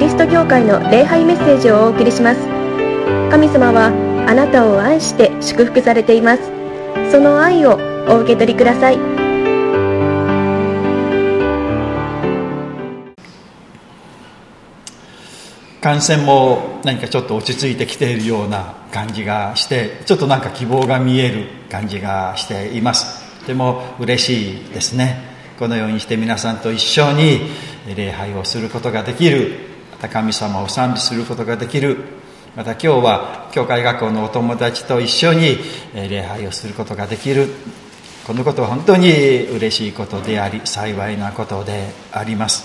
リスト教会の礼拝メッセージをお送りします。神様はあなたを愛して祝福されています。その愛をお受け取りください。感染も何かちょっと落ち着いてきているような感じがしてちょっとなんか希望が見える感じがしています。でも嬉しいですね。このようにして皆さんと一緒に礼拝をすることができるた神様を賛美することができる。また今日は教会学校のお友達と一緒に礼拝をすることができる。このことは本当に嬉しいことであり幸いなことであります、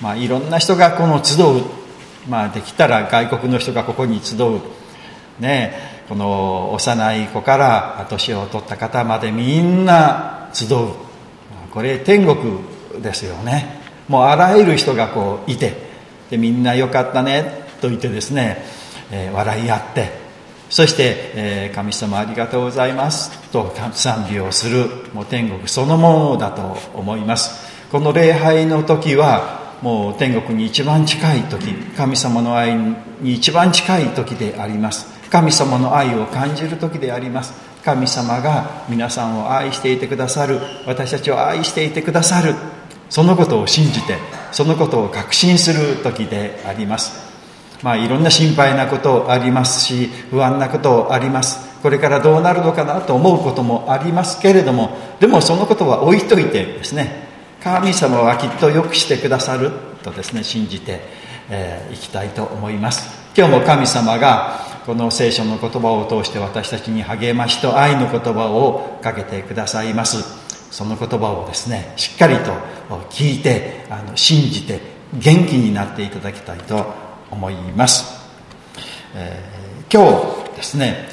まあ、いろんな人がこの集う、まあ、できたら外国の人がここに集う。ねこの幼い子から年を取った方までみんな集う。これ天国ですよね。もうあらゆる人がこういてでみんなよかったねと言ってですね、えー、笑い合ってそして、えー、神様ありがとうございますと賛美をするもう天国そのものだと思います。この礼拝の時はもう天国に一番近い時神様の愛に一番近い時であります。神様の愛を感じる時であります。神様が皆さんを愛していてくださる私たちを愛していてくださるそのことを信じてそのことを確信する時であります。まあいろんな心配なことありますし不安なことあります。これからどうなるのかなと思うこともありますけれどもでもそのことは置いといてですね神様はきっとよくしてくださるとですね信じてい、えー、きたいと思います。今日も神様がこの聖書の言葉を通して私たちに励ましと愛の言葉をかけてくださいます。その言葉をですねしっかりと聞いてあの信じて元気になっていただきたいと思います、えー、今日ですね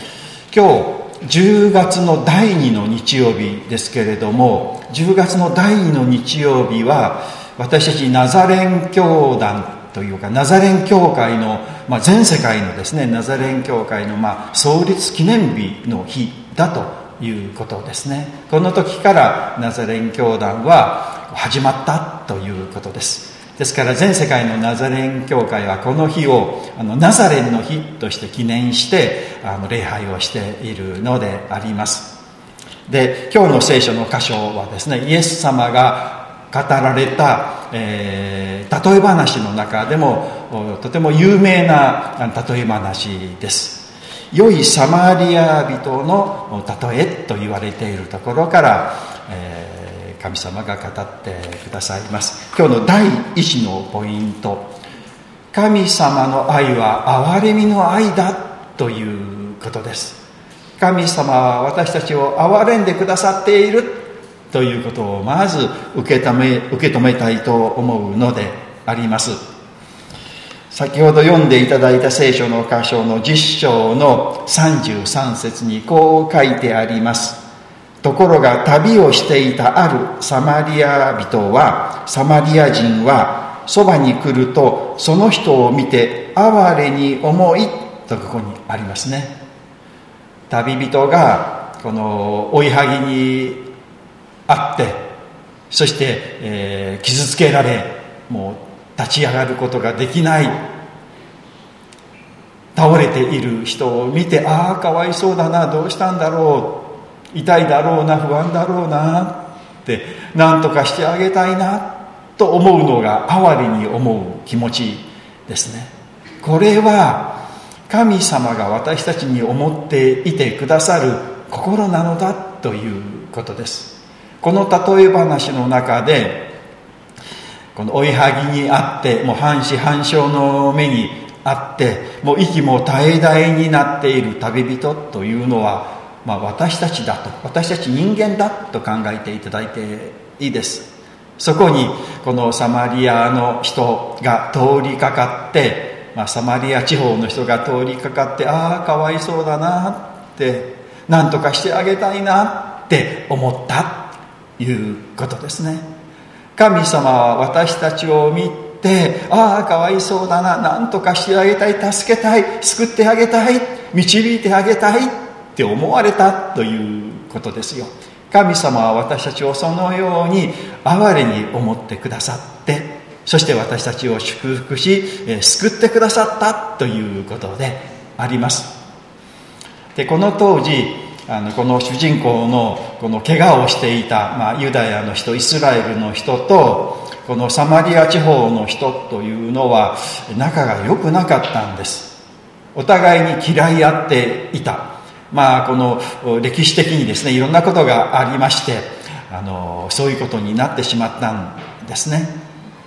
今日10月の第2の日曜日ですけれども10月の第2の日曜日は私たちナザレン教団というかナザレン教会の、まあ、全世界のですねナザレン教会の、まあ、創立記念日の日だということですね。この時からナザレン教団は始まったということです。ですから全世界のナザレン教会はこの日をあのナザレンの日として記念してあの礼拝をしているのであります。で今日の聖書の箇所はですねイエス様が語られた、えー、例え話の中でもとても有名な例え話です。良いサマリア人の例えと言われているところから、えー、神様が語ってくださいます。今日の第一のポイント。神様の愛は憐れみの愛だということです。神様は私たちを憐れんでくださっているということをまず受け止め受け止めたいと思うのであります。先ほど読んでいただいた聖書の箇所の10章の33節にこう書いてあります。ところが旅をしていたあるサマリア人はサマリア人はそばに来るとその人を見て哀れに思いとここにありますね。旅人がこの追いはぎにあってそして、え、傷つけられもう立ち上がることができない。倒れている人を見てああかわいそうだなどうしたんだろう。痛いだろうな不安だろうなって何とかしてあげたいなと思うのが哀れに思う気持ちですね。これは神様が私たちに思っていてくださる心なのだということです。この例え話の中でこの追いはぎにあってもう半死半生の目にあってもう息も絶え絶えになっている旅人というのは、まあ、私たちだと私たち人間だと考えていただいていいです。そこにこのサマリアの人が通りかかって、まあ、サマリア地方の人が通りかかってああかわいそうだなって何とかしてあげたいなって思ったいうことですね。神様は私たちを見てああかわいそうだな何とかしてあげたい助けたい救ってあげたい導いてあげたいって思われたということですよ。神様は私たちをそのように哀れに思ってくださってそして私たちを祝福しえ救ってくださったということであります。でこの当時あのこの主人公のこの怪我をしていた、まあ、ユダヤの人イスラエルの人とこのサマリア地方の人というのは仲が良くなかったんです。お互いに嫌い合っていた。まあこの歴史的にですねいろんなことがありましてあのそういうことになってしまったんですね。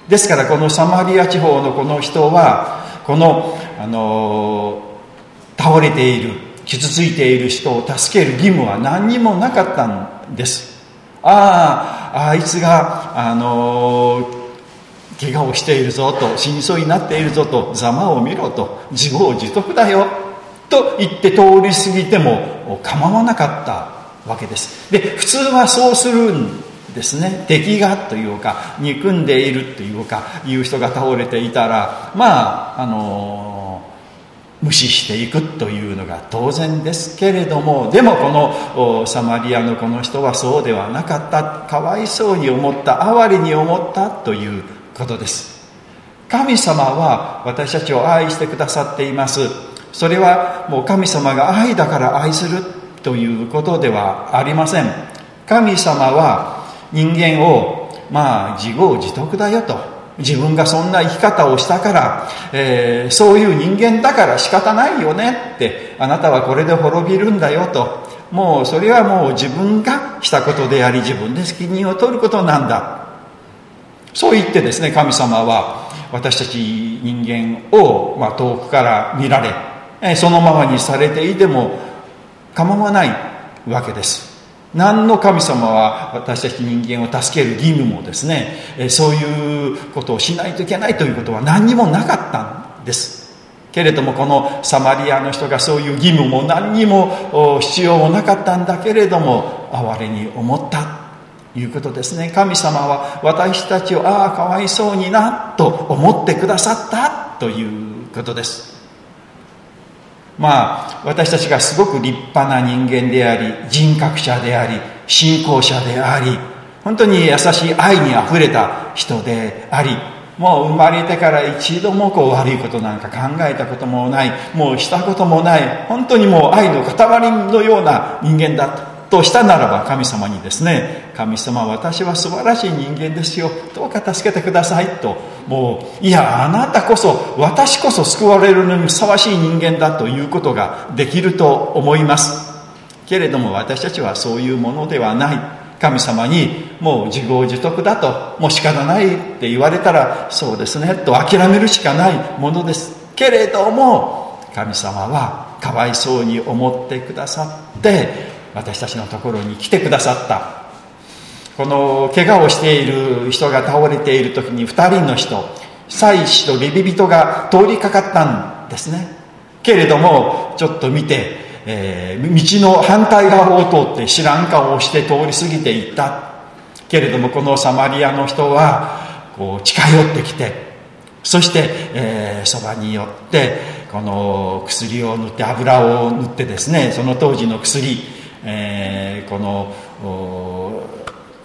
ですからこのサマリア地方のこの人はこのあの倒れている。傷ついている人を助ける義務は何にもなかったんです。あああいつがあの怪我をしているぞと死にそうになっているぞとざまを見ろと自業自得だよと言って通り過ぎても構わなかったわけです。で普通はそうするんですね。敵がというか憎んでいるというかいう人が倒れていたらまああの無視していくというのが当然ですけれどもでもこのサマリアのこの人はそうではなかった。かわいそうに思った哀れに思ったということです。神様は私たちを愛してくださっています。それはもう神様が愛だから愛するということではありません。神様は人間をまあ自業自得だよと。自分がそんな生き方をしたから、えー、そういう人間だから仕方ないよねってあなたはこれで滅びるんだよと。もうそれはもう自分がしたことであり自分で責任を取ることなんだ。そう言ってですね神様は私たち人間を、まあ、遠くから見られ、そのままにされていても構わないわけです。何の神様は私たち人間を助ける義務もですねそういうことをしないといけないということは何にもなかったんです。けれどもこのサマリアの人がそういう義務も何にも必要もなかったんだけれども哀れに思ったということですね。神様は私たちをああかわいそうになと思ってくださったということです。まあ私たちがすごく立派な人間であり人格者であり信仰者であり本当に優しい愛にあふれた人でありもう生まれてから一度もこう悪いことなんか考えたこともないもうしたこともない本当にもう愛の塊のような人間だととしたならば神様にですね神様私は素晴らしい人間ですよ。どうか助けてくださいと。もういやあなたこそ私こそ救われるのにふさわしい人間だということができると思います。けれども私たちはそういうものではない。神様にもう自業自得だともう仕方ないって言われたらそうですねと諦めるしかないものです。けれども神様はかわいそうに思ってくださって私たちのところに来てくださった。この怪我をしている人が倒れている時に2人の人祭司とレビ人が通りかかったんですね。けれどもちょっと見て、えー、道の反対側を通って知らん顔をして通り過ぎていった。けれどもこのサマリアの人はこう近寄ってきてそして、えー、そばに寄ってこの薬を塗って油を塗ってですねその当時の薬えー、この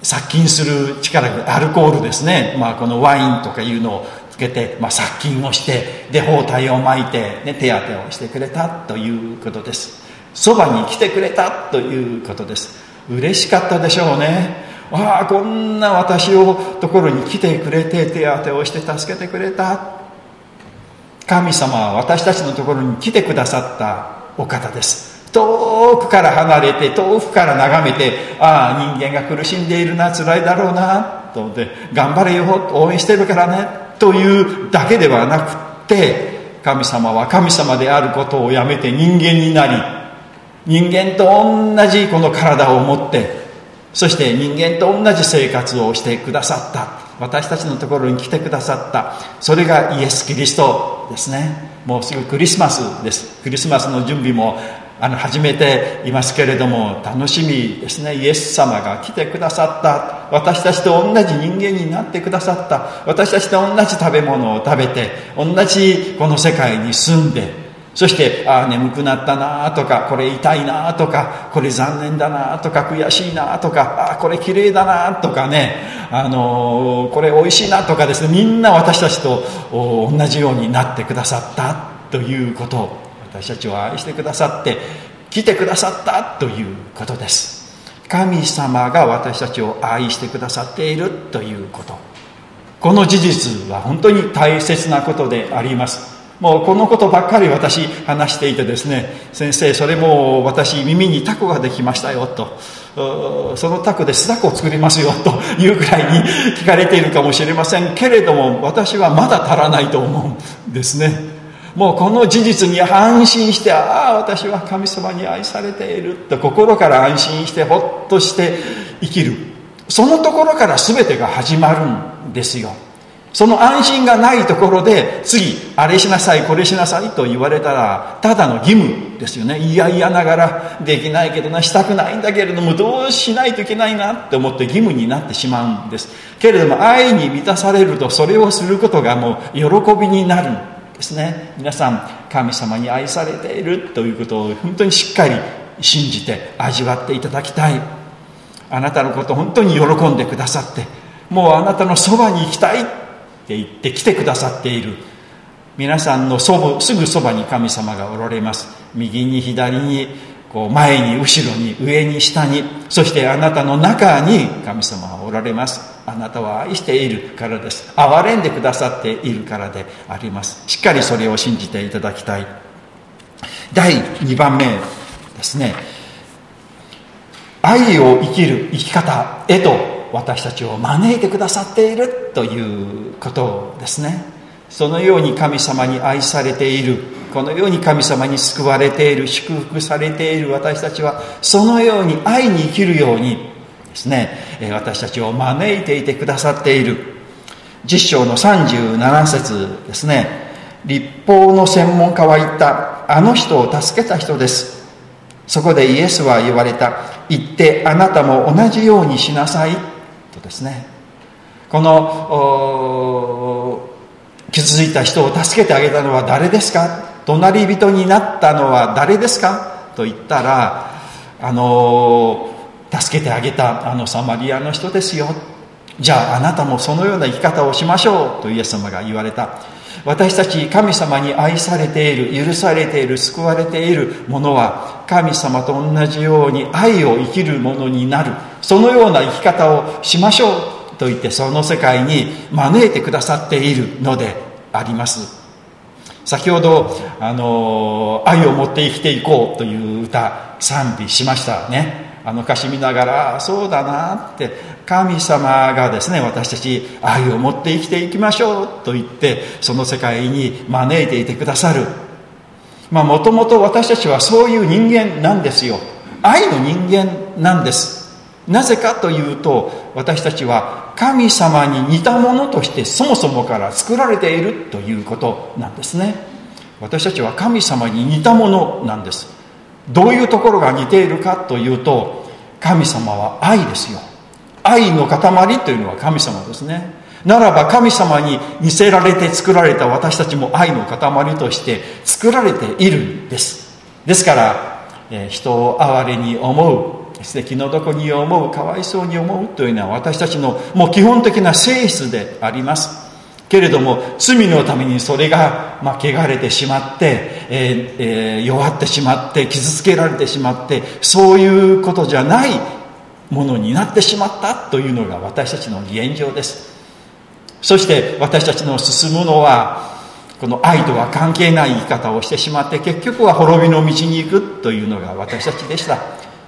殺菌する力アルコールですね、まあ、このワインとかいうのをつけて、まあ、殺菌をしてで包帯を巻いて、ね、手当てをしてくれたということです。そばに来てくれたということです。嬉しかったでしょうね。ああこんな私をところに来てくれて手当てをして助けてくれた。神様は私たちのところに来てくださったお方です。遠くから離れて遠くから眺めてああ人間が苦しんでいるな辛いだろうなと思って頑張れよ応援してるからねというだけではなくって神様は神様であることをやめて人間になり人間と同じこの体を持ってそして人間と同じ生活をしてくださった。私たちのところに来てくださった。それがイエス・キリストですね。もうすぐクリスマスです。クリスマスの準備もあの始めていますけれども楽しみですね。イエス様が来てくださった。私たちと同じ人間になってくださった。私たちと同じ食べ物を食べて同じこの世界に住んでそしてああ眠くなったなとかこれ痛いなとかこれ残念だなとか悔しいなとかああこれ綺麗だなとかね。あのこれ美味しいなとかですね。みんな私たちと同じようになってくださったということ。私たちを愛してくださって来てくださったということです。神様が私たちを愛してくださっているということ。この事実は本当に大切なことであります。もうこのことばっかり私話していてですね先生それも私耳にタコができましたよと。そのタコで巣タコを作りますよというくらいに聞かれているかもしれませんけれども私はまだ足らないと思うんですね。もうこの事実に安心してああ私は神様に愛されていると心から安心してほっとして生きる。そのところから全てが始まるんですよ。その安心がないところで次あれしなさいこれしなさいと言われたらただの義務ですよね。いやいやながらできないけどなしたくないんだけれどもどうしないといけないなって思って義務になってしまうんです。けれども愛に満たされるとそれをすることがもう喜びになる。んですね。皆さん神様に愛されているということを本当にしっかり信じて味わっていただきたい。あなたのこと本当に喜んでくださってもうあなたのそばに行きたいって言って来てくださっている。皆さんのそすぐそばに神様がおられます。右に左にこう前に後ろに上に下にそしてあなたの中に神様はおられます。あなたは愛しているからです。憐れんでくださっているからであります。しっかりそれを信じていただきたい。第2番目ですね。愛を生きる生き方へと私たちを招いてくださっているということですね。そのように神様に愛されている。このように神様に救われている。祝福されている。私たちはそのように愛に生きるようにですね。私たちを招いていてくださっている。実章の37節ですね。立法の専門家は言った。あの人を助けた人です。そこでイエスは言われた。言ってあなたも同じようにしなさい。とですね。この傷ついた人を助けてあげたのは誰ですか？隣人になったのは誰ですか？と言ったらあの助けてあげたあのサマリアの人ですよ。じゃああなたもそのような生き方をしましょう。とイエス様が言われた。私たち神様に愛されている許されている救われているものは神様と同じように愛を生きるものになる。そのような生き方をしましょう。と言ってその世界に招いてくださっているのであります。先ほどあの愛を持って生きていこうという歌賛美しましたね。あの歌詞見ながらそうだなって神様がですね私たち愛を持って生きていきましょうと言ってその世界に招いていてくださる。まあもともと私たちはそういう人間なんですよ。愛の人間なんです。なぜかというと私たちは神様に似たものとしてそもそもから作られているということなんですね。私たちは神様に似たものなんです。どういうところが似ているかというと神様は愛ですよ。愛の塊というのは神様ですね。ならば神様に似せられて作られた私たちも愛の塊として作られているんです。ですから、えー、人を哀れに思うですね気の毒に思うかわいそうに思うというのは私たちのもう基本的な性質であります。けれども罪のためにそれが、まあ、汚れてしまって、えーえー、弱ってしまって傷つけられてしまってそういうことじゃないものになってしまったというのが私たちの現状です。そして私たちの進むのはこの愛とは関係ない生き方をしてしまって結局は滅びの道に行くというのが私たちでした。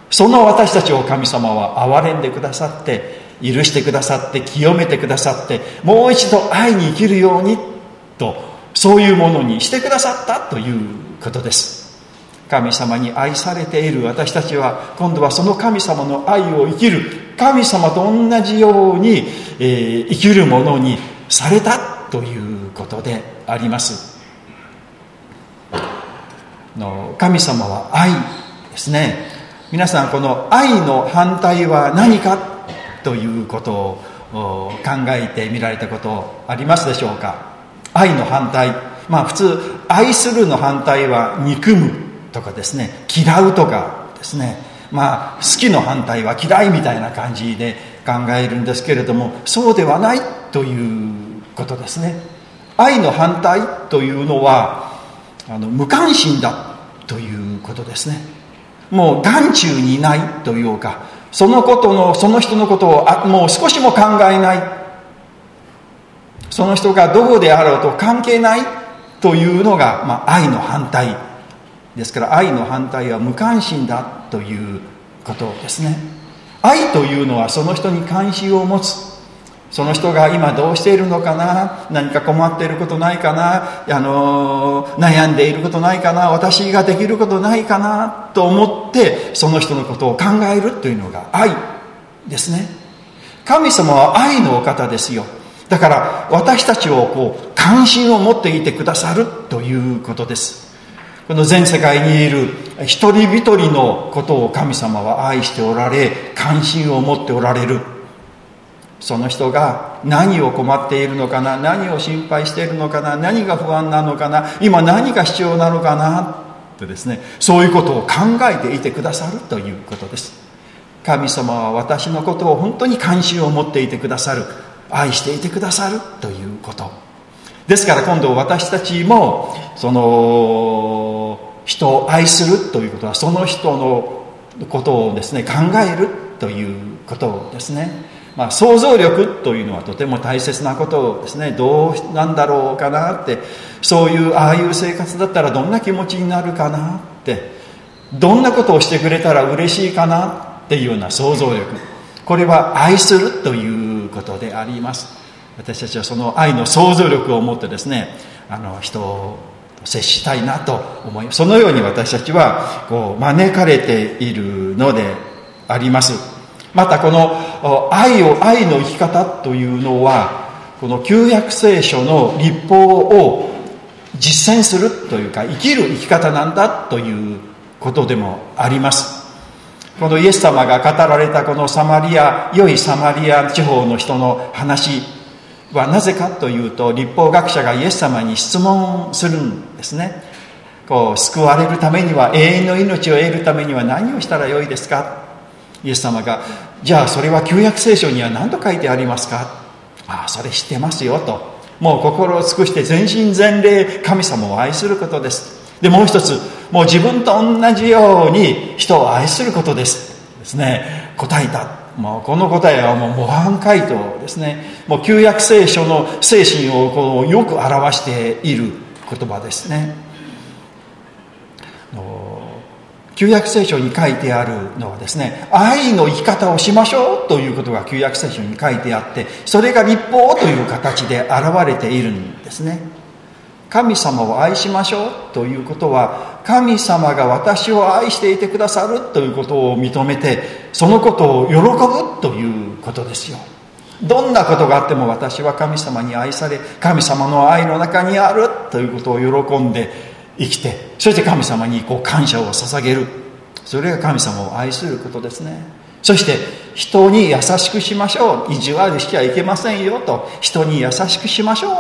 その私たちを神様は憐れんでくださって許してくださって清めてくださってもう一度愛に生きるようにとそういうものにしてくださったということです。神様に愛されている。私たちは今度はその神様の愛を生きる。神様と同じように、えー、生きるものにされたということであります。の神様は愛ですね。皆さんこの愛の反対は何かということを考えてみられたことありますでしょうか？愛の反対。まあ普通愛するの反対は憎むとかですね嫌うとかですね。まあ好きの反対は嫌いみたいな感じで考えるんですけれどもそうではないということですね。愛の反対というのはあの無関心だということですね。もう眼中にないというかそのことのその人のことをあもう少しも考えない。その人がどこであろうと関係ないというのが、まあ、愛の反対ですから愛の反対は無関心だということですね。愛というのはその人に関心を持つその人が今どうしているのかな？何か困っていることないかな？あの悩んでいることないかな？私ができることないかな？と思ってその人のことを考えるというのが愛ですね。神様は愛のお方ですよ。だから私たちをこう関心を持っていてくださるということです。この全世界にいる一人一人のことを神様は愛しておられ関心を持っておられる。その人が何を困っているのかな何を心配しているのかな何が不安なのかな今何が必要なのかなとですねそういうことを考えていてくださるということです。神様は私のことを本当に関心を持っていてくださる愛していてくださるということ。ですから今度私たちもその人を愛するということはその人のことをですね考えるということですね。まあ、想像力というのはとても大切なことですね。どうなんだろうかなって。そういうああいう生活だったらどんな気持ちになるかなって。どんなことをしてくれたら嬉しいかなっていうような想像力。これは愛するということであります。私たちはその愛の想像力を持ってですねあの人を接したいなと思いますそのように私たちはこう招かれているのであります。またこの愛を愛の生き方というのはこの旧約聖書の立法を実践するというか生きる生き方なんだということでもあります。このイエス様が語られたこのサマリア良いサマリア地方の人の話はなぜかというと立法学者がイエス様に質問するんですね。こう救われるためには永遠の命を得るためには何をしたらよいですかイエス様が「じゃあそれは旧約聖書には何と書いてありますか?」ああそれ知ってますよと。もう心を尽くして全身全霊神様を愛することです。でもう一つもう自分と同じように人を愛することです。ですね。答えた。もうこの答えはもう模範回答ですね。もう旧約聖書の精神をこうよく表している言葉ですね。旧約聖書に書いてあるのはですね愛の生き方をしましょうということが旧約聖書に書いてあってそれが立法という形で現れているんですね。神様を愛しましょうということは神様が私を愛していてくださるということを認めてそのことを喜ぶということですよ。どんなことがあっても私は神様に愛され神様の愛の中にあるということを喜んで生きてそして神様にこう感謝を捧げる。それが神様を愛することですね。そして人に優しくしましょう。意地悪しちゃいけませんよと。人に優しくしましょ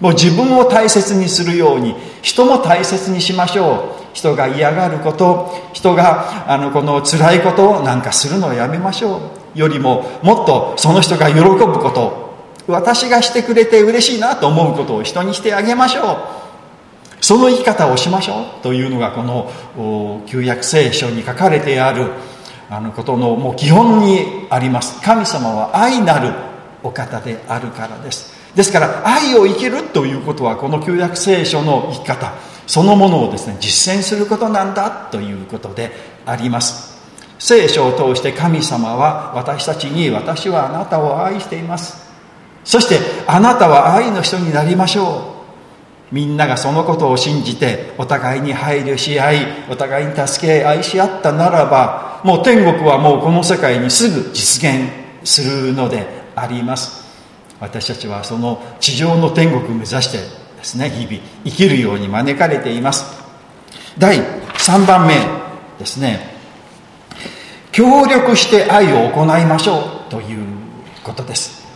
う。もう自分を大切にするように。人も大切にしましょう。人が嫌がること。人があのこの辛いことなんかするのをやめましょう。よりももっとその人が喜ぶこと。私がしてくれて嬉しいなと思うことを人にしてあげましょう。その生き方をしましょうというのがこの旧約聖書に書かれてあるあのことのもう基本にあります。神様は愛なるお方であるからです。ですから愛を生きるということはこの旧約聖書の生き方そのものをですね実践することなんだということであります。聖書を通して神様は私たちに私はあなたを愛しています。そしてあなたは愛の人になりましょう。みんながそのことを信じてお互いに配慮し合いお互いに助け合い愛し合ったならばもう天国はもうこの世界にすぐ実現するのであります。私たちはその地上の天国を目指してですね日々生きるように招かれています。第3番目ですね。協力して愛を行いましょうということです。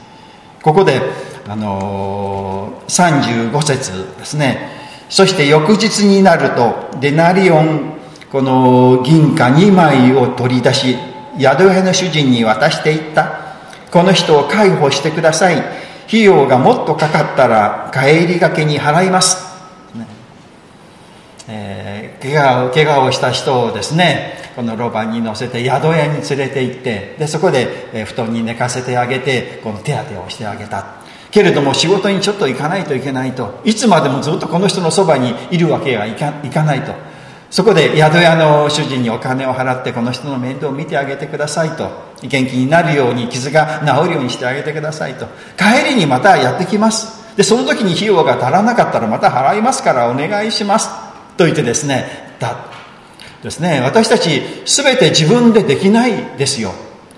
ここであの35節ですね。そして翌日になるとデナリオンこの銀貨2枚を取り出し宿屋の主人に渡していった。この人を介抱してください。費用がもっとかかったら帰りがけに払います、ね。えー、怪我を怪我をした人をですねこのロバに乗せて宿屋に連れて行ってでそこで、布団に寝かせてあげてこの手当てをしてあげた。けれども仕事にちょっと行かないといけないと。いつまでもずっとこの人のそばにいるわけはいかいかないと。そこで宿屋の主人にお金を払ってこの人の面倒を見てあげてくださいと。元気になるように傷が治るようにしてあげてくださいと。帰りにまたやってきます。でその時に費用が足らなかったらまた払いますからお願いします。と言ってですねだですね私たち全て自分でできないですよ。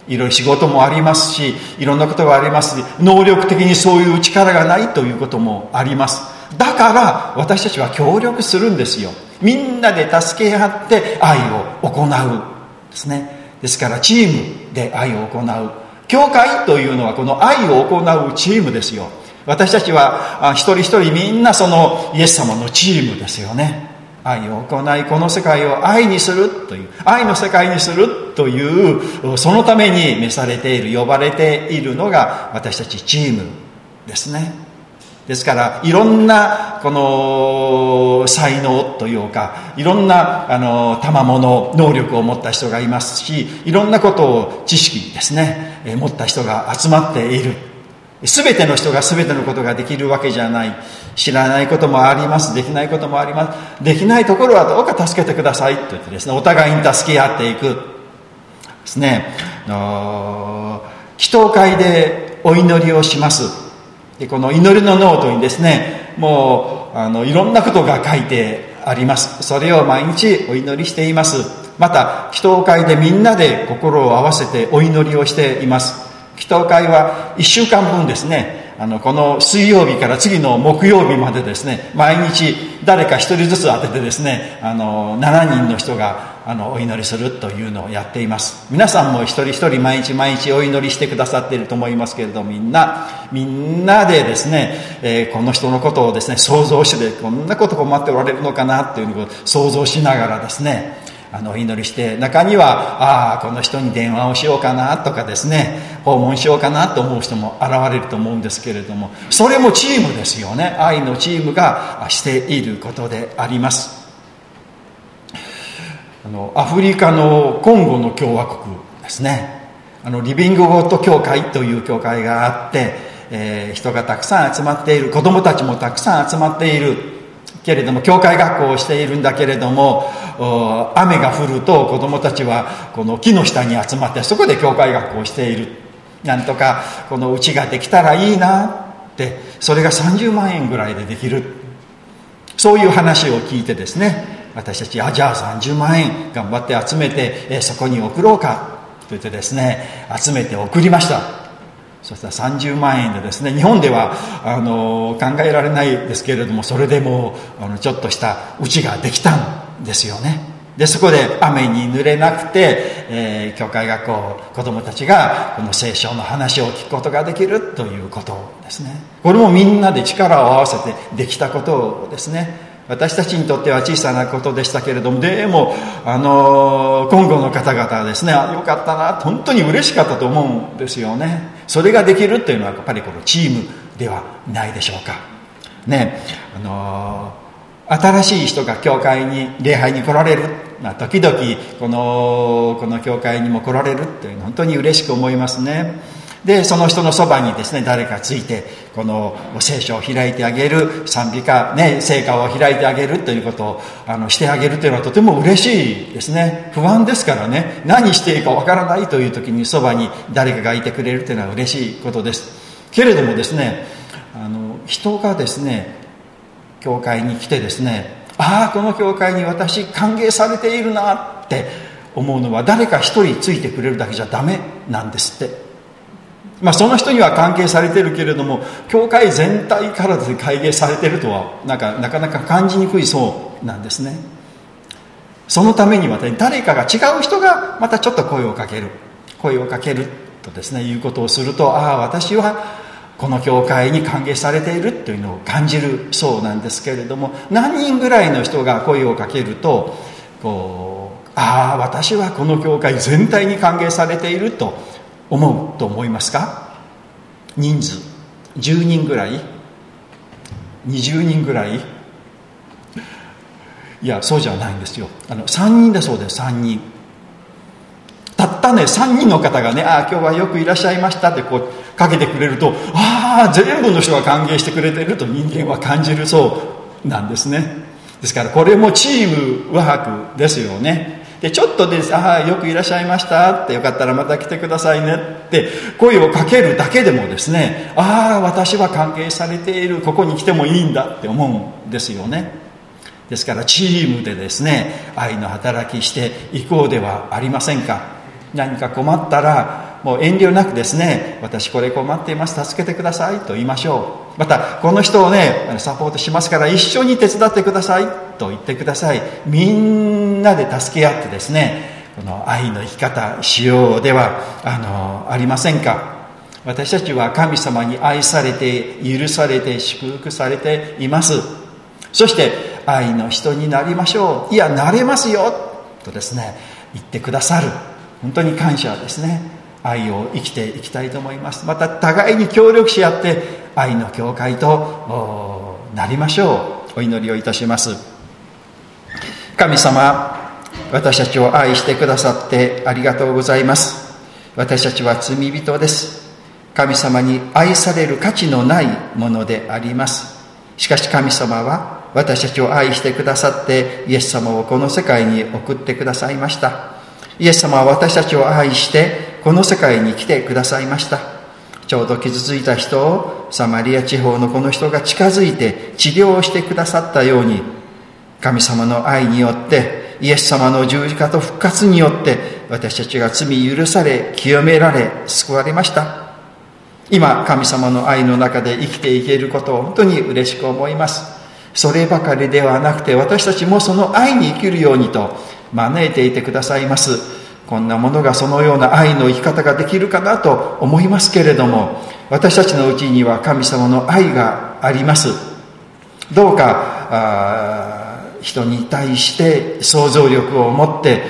いろいろ仕事もありますしいろんなことがありますし能力的にそういう力がないということもあります。だから私たちは協力するんですよ。みんなで助け合って愛を行うですね。ですからチームで愛を行う。教会というのはこの愛を行うチームですよ。私たちは一人一人みんなそのイエス様のチームですよね。愛を行いこの世界を愛にするという愛の世界にするというそのために召されている呼ばれているのが私たちチームですね。ですからいろんなこの才能というかいろんなあの賜物能力を持った人がいますしいろんなことを知識ですね持った人が集まっている。全ての人が全てのことができるわけじゃない。知らないこともありますできないこともあります。できないところはどうか助けてくださいと言ってですねお互いに助け合っていく。ですね。祈祷会でお祈りをします。でこの祈りのノートにですねもうあのいろんなことが書いてあります。それを毎日お祈りしています。また祈祷会でみんなで心を合わせてお祈りをしています。祈祷会は1週間分ですね。あのこの水曜日から次の木曜日までですね毎日誰か1人ずつ当ててですねあの7人の人があのお祈りするというのをやっています。皆さんも一人一人毎日毎日お祈りしてくださっていると思いますけれどみんなみんなでですね、えー、この人のことをですね想像してこんなこと困っておられるのかなっていうのを想像しながらですねあのお祈りして中にはああこの人に電話をしようかなとかですね訪問しようかなと思う人も現れると思うんですけれどもそれもチームですよね。愛のチームがしていることであります。あのアフリカのコンゴの共和国ですね。あのリビングゴッド教会という教会があって、えー、人がたくさん集まっている子供たちもたくさん集まっているけれども教会学校をしているんだけれども雨が降ると子どもたちはこの木の下に集まってそこで教会学校をしている。なんとかこの家ができたらいいなってそれが30万円ぐらいでできる。そういう話を聞いてですね私たちあじゃあ30万円頑張って集めてそこに送ろうかと言ってですね集めて送りました。そしたら30万円でですね日本ではあの考えられないですけれどもそれでもあのちょっとした家ができたんですよね。でそこで雨に濡れなくて、えー、教会学校子どもたちがこの聖書の話を聞くことができるということですね。これもみんなで力を合わせてできたことですね。私たちにとっては小さなことでしたけれどもでもあの今後の方々はですねあよかったな本当に嬉しかったと思うんですよね。それができるというのはやっぱりこのチームではないでしょうか。ね。あの新しい人が教会に礼拝に来られる、まあ、時々このこの教会にも来られるっていうのは本当に嬉しく思いますね。でその人のそばにですね誰かついてこの聖書を開いてあげる賛美歌ね聖歌を開いてあげるということをあのしてあげるというのはとても嬉しいですね。不安ですからね。何していいかわからないという時にそばに誰かがいてくれるというのは嬉しいことです。けれどもですねあの人がですね教会に来てですねああこの教会に私歓迎されているなって思うのは誰か一人ついてくれるだけじゃダメなんですって。まあ、その人には関係されてるけれども教会全体からで会計されてるとはなんかなかなか感じにくいそうなんですね。そのためには、ね、誰かが違う人がまたちょっと声をかける。声をかけるとですねいうことをするとああ私はこの教会に歓迎されているというのを感じるそうなんですけれども何人ぐらいの人が声をかけるとこうああ私はこの教会全体に歓迎されていると思うと思いますか？人数。10人ぐらい？20人ぐらい？いやそうじゃないんですよ。あの3人だそうです3人。たったね3人の方がね「ああ今日はよくいらっしゃいました」ってこうかけてくれるとああ全部の人が歓迎してくれてると人間は感じるそうなんですね。ですからこれもチームワークですよね。でちょっとです「ああよくいらっしゃいました」ってよかったらまた来てくださいね。って声をかけるだけでもですねああ私は関係されている。ここに来てもいいんだって思うんですよね。ですからチームでですね愛の働きしていこうではありませんか。何か困ったらもう遠慮なくですね私これ困っています助けてくださいと言いましょう。またこの人をねサポートしますから一緒に手伝ってくださいと言ってください。みんなで助け合ってですねこの愛の生き方しようではあのありませんか。私たちは神様に愛されて許されて祝福されています。そして愛の人になりましょう。いやなれますよとですね言ってくださる。本当に感謝ですね。愛を生きていきたいと思います。また互いに協力し合って愛の教会となりましょう。お祈りをいたします。神様私たちを愛してくださってありがとうございます。私たちは罪人です。神様に愛される価値のないものであります。しかし神様は私たちを愛してくださってイエス様をこの世界に送ってくださいました。イエス様は私たちを愛してこの世界に来てくださいました。ちょうど傷ついた人をサマリア地方のこの人が近づいて治療をしてくださったように神様の愛によってイエス様の十字架と復活によって私たちが罪許され清められ救われました。今神様の愛の中で生きていけることを本当に嬉しく思います。そればかりではなくて私たちもその愛に生きるようにと招いていてくださいます。こんなものがそのような愛の生き方ができるかなと思いますけれども私たちのうちには神様の愛があります。どうか人に対して想像力を持って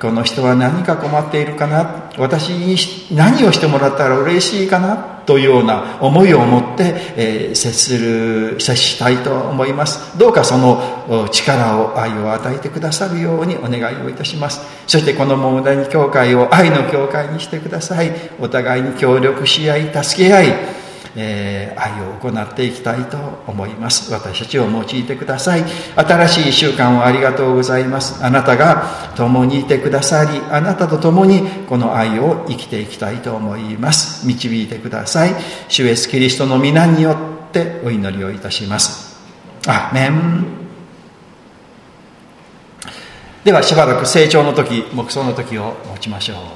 この人は何か困っているかな？私に何をしてもらったら嬉しいかな？というような思いを持って、えー、接する接したいと思います。どうかその力を愛を与えてくださるようにお願いをいたします。そしてこの問題に教会を愛の教会にしてください。お互いに協力し合い助け合いえ、愛を行っていきたいと思います。私たちを用いてください。新しい習慣をありがとうございます。あなたが共にいてくださりあなたと共にこの愛を生きていきたいと思います。導いてください。主イエスキリストの皆によってお祈りをいたします。アメン。ではしばらく成長の時黙想の時を持ちましょう。